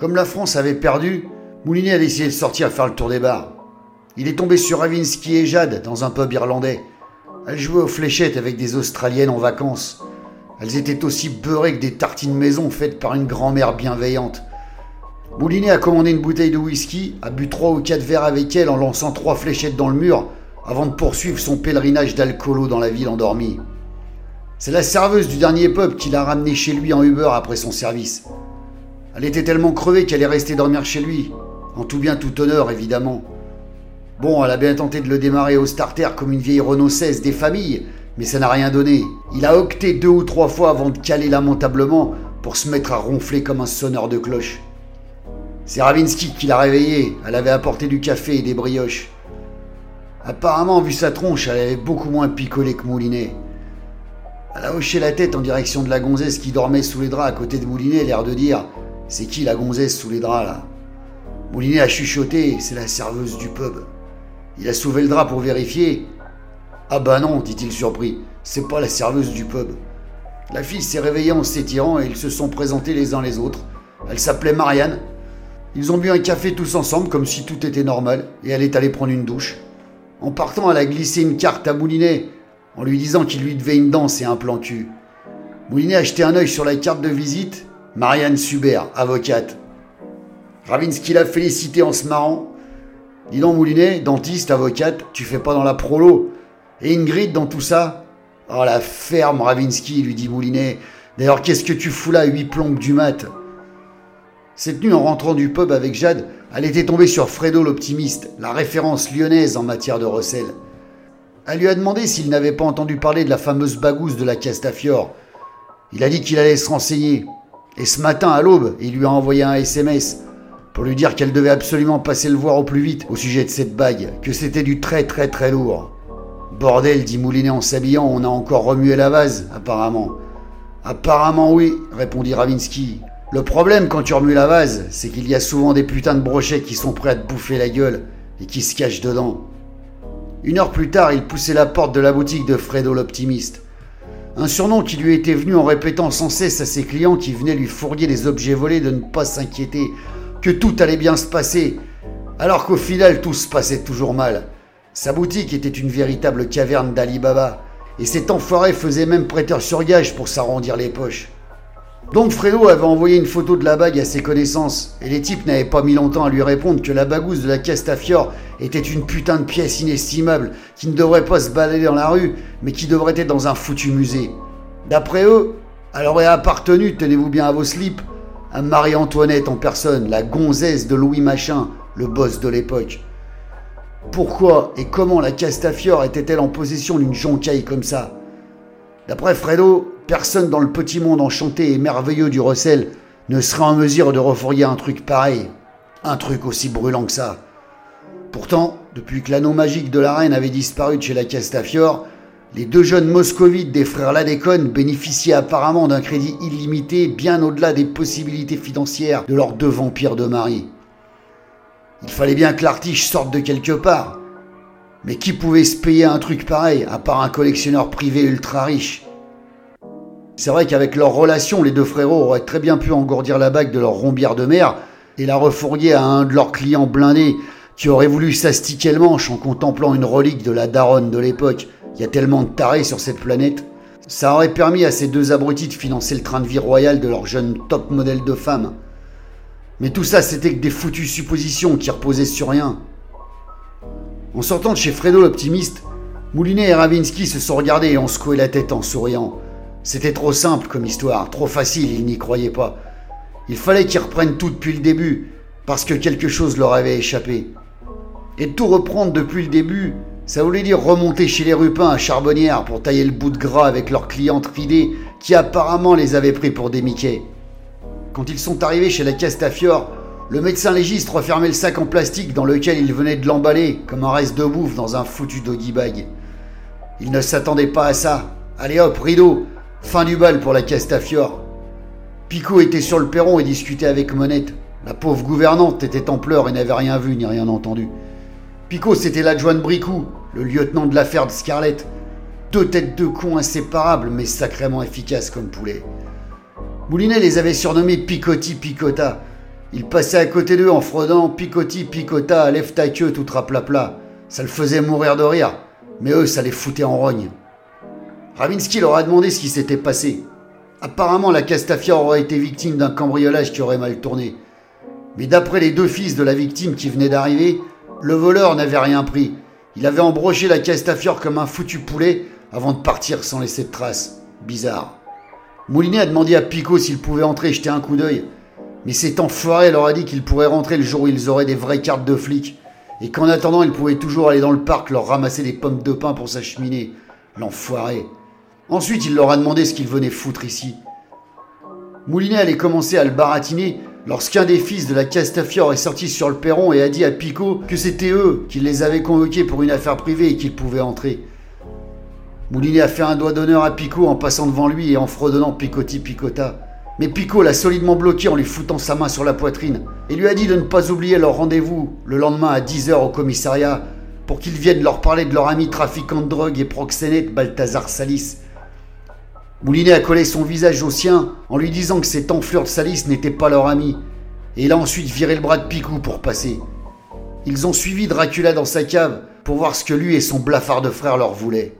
Comme la France avait perdu, Moulinet a décidé de sortir faire le tour des bars. Il est tombé sur Ravinsky et Jade dans un pub irlandais. Elles jouaient aux fléchettes avec des Australiennes en vacances. Elles étaient aussi beurrées que des tartines maison faites par une grand-mère bienveillante. Moulinet a commandé une bouteille de whisky, a bu trois ou quatre verres avec elle en lançant trois fléchettes dans le mur avant de poursuivre son pèlerinage d'alcoolo dans la ville endormie. C'est la serveuse du dernier pub qui l'a ramené chez lui en Uber après son service. Elle était tellement crevée qu'elle est restée dormir chez lui, en tout bien tout honneur évidemment. Bon, elle a bien tenté de le démarrer au starter comme une vieille Renault 16 des familles, mais ça n'a rien donné. Il a octé deux ou trois fois avant de caler lamentablement pour se mettre à ronfler comme un sonneur de cloche. C'est Ravinsky qui l'a réveillée. Elle avait apporté du café et des brioches. Apparemment, vu sa tronche, elle avait beaucoup moins picolé que Moulinet. Elle a hoché la tête en direction de la gonzesse qui dormait sous les draps à côté de Moulinet, l'air de dire C'est qui la gonzesse sous les draps là? Moulinet a chuchoté C'est la serveuse du pub. Il a soulevé le drap pour vérifier. Ah bah non, dit-il surpris, c'est pas la serveuse du pub. La fille s'est réveillée en s'étirant et ils se sont présentés les uns les autres. Elle s'appelait Marianne. Ils ont bu un café tous ensemble comme si tout était normal et elle est allée prendre une douche. En partant, elle a glissé une carte à Moulinet en lui disant qu'il lui devait une danse et un plan cul. Moulinet a jeté un œil sur la carte de visite. Marianne Subert, avocate. Ravinsky l'a félicité en se marrant. Dis donc, Moulinet, dentiste, avocate, tu fais pas dans la prolo. Et Ingrid dans tout ça Oh la ferme, Ravinsky, lui dit Moulinet. D'ailleurs, qu'est-ce que tu fous là, huit plombes du mat? Cette nuit, en rentrant du pub avec Jade, elle était tombée sur Fredo l'optimiste, la référence lyonnaise en matière de recel. Elle lui a demandé s'il n'avait pas entendu parler de la fameuse bagousse de la Castafiore. Il a dit qu'il allait se renseigner. Et ce matin, à l'aube, il lui a envoyé un SMS pour lui dire qu'elle devait absolument passer le voir au plus vite au sujet de cette bague, que c'était du très très très lourd. Bordel, dit Moulinet en s'habillant, on a encore remué la vase, apparemment. Apparemment oui, répondit Ravinsky. Le problème quand tu remues la vase, c'est qu'il y a souvent des putains de brochets qui sont prêts à te bouffer la gueule et qui se cachent dedans. Une heure plus tard, il poussait la porte de la boutique de Fredo l'optimiste. Un surnom qui lui était venu en répétant sans cesse à ses clients qui venaient lui fourguer des objets volés de ne pas s'inquiéter, que tout allait bien se passer, alors qu'au final tout se passait toujours mal. Sa boutique était une véritable caverne d'Ali Baba, et cet enfoiré faisait même prêteur sur gage pour s'arrondir les poches. Donc Fredo avait envoyé une photo de la bague à ses connaissances, et les types n'avaient pas mis longtemps à lui répondre que la bagousse de la Castafiore était une putain de pièce inestimable qui ne devrait pas se balader dans la rue, mais qui devrait être dans un foutu musée. D'après eux, elle aurait appartenu, tenez-vous bien à vos slips, à Marie-Antoinette en personne, la gonzesse de Louis Machin, le boss de l'époque. Pourquoi et comment la Castafiore était-elle en possession d'une joncaille comme ça? D'après Fredo, personne dans le petit monde enchanté et merveilleux du recel ne serait en mesure de refourguer un truc pareil. Un truc aussi brûlant que ça. Pourtant, depuis que l'anneau magique de la reine avait disparu de chez la Castafiore, les deux jeunes moscovites des frères Ladécon bénéficiaient apparemment d'un crédit illimité bien au-delà des possibilités financières de leurs deux vampires de mari. Il fallait bien que l'artiche sorte de quelque part. Mais qui pouvait se payer un truc pareil, à part un collectionneur privé ultra riche? C'est vrai qu'avec leur relation, les deux frérots auraient très bien pu engourdir la bague de leur rombière de mer et la refourguer à un de leurs clients blindés qui aurait voulu s'astiquer le manche en contemplant une relique de la daronne de l'époque il y a tellement de tarés sur cette planète. Ça aurait permis à ces deux abrutis de financer le train de vie royal de leur jeune top modèle de femme. Mais tout ça, c'était que des foutues suppositions qui reposaient sur rien. En sortant de chez Fredo l'optimiste, Moulinet et Ravinsky se sont regardés et ont secoué la tête en souriant. C'était trop simple comme histoire, trop facile, ils n'y croyaient pas. Il fallait qu'ils reprennent tout depuis le début, parce que quelque chose leur avait échappé. Et tout reprendre depuis le début, ça voulait dire remonter chez les Rupins à Charbonnière pour tailler le bout de gras avec leur cliente ridée qui apparemment les avait pris pour des Mickey. Quand ils sont arrivés chez la Castafiore, le médecin légiste refermait le sac en plastique dans lequel il venait de l'emballer comme un reste de bouffe dans un foutu doggy bag. Il ne s'attendait pas à ça. Allez hop, rideau, fin du bal pour la Castafiore. Picot était sur le perron et discutait avec Monette. La pauvre gouvernante était en pleurs et n'avait rien vu ni rien entendu. Picot, c'était l'adjoint de Bricou, le lieutenant de l'affaire de Scarlett. Deux têtes de con inséparables, mais sacrément efficaces comme poulet. Moulinet les avait surnommés Picotti Picota. Il passait à côté d'eux en fraudant picoti picota, lève ta queue tout raplapla. Ça le faisait mourir de rire, mais eux, ça les foutait en rogne. Ravinsky leur a demandé ce qui s'était passé. Apparemment, la Castafiore aurait été victime d'un cambriolage qui aurait mal tourné. Mais d'après les deux fils de la victime qui venaient d'arriver, le voleur n'avait rien pris. Il avait embroché la Castafiore comme un foutu poulet avant de partir sans laisser de traces. Bizarre. Moulinet a demandé à Picot s'il pouvait entrer et jeter un coup d'œil. Mais cet enfoiré leur a dit qu'il pourrait rentrer le jour où ils auraient des vraies cartes de flics. Et qu'en attendant, il pouvait toujours aller dans le parc leur ramasser des pommes de pain pour sa cheminée. L'enfoiré. Ensuite, il leur a demandé ce qu'ils venaient foutre ici. Moulinet allait commencer à le baratiner lorsqu'un des fils de la Castafiore est sorti sur le perron et a dit à Picot que c'était eux qui les avaient convoqués pour une affaire privée et qu'ils pouvaient entrer. Moulinet a fait un doigt d'honneur à Picot en passant devant lui et en fredonnant Picotti Picota. Mais Picot l'a solidement bloqué en lui foutant sa main sur la poitrine et lui a dit de ne pas oublier leur rendez-vous le lendemain à 10h au commissariat pour qu'ils viennent leur parler de leur ami trafiquant de drogue et proxénète Balthazar Salis. Moulinet a collé son visage au sien en lui disant que cet enflure de Salis n'était pas leur ami et il a ensuite viré le bras de Picot pour passer. Ils ont suivi Dracula dans sa cave pour voir ce que lui et son blafard de frère leur voulaient.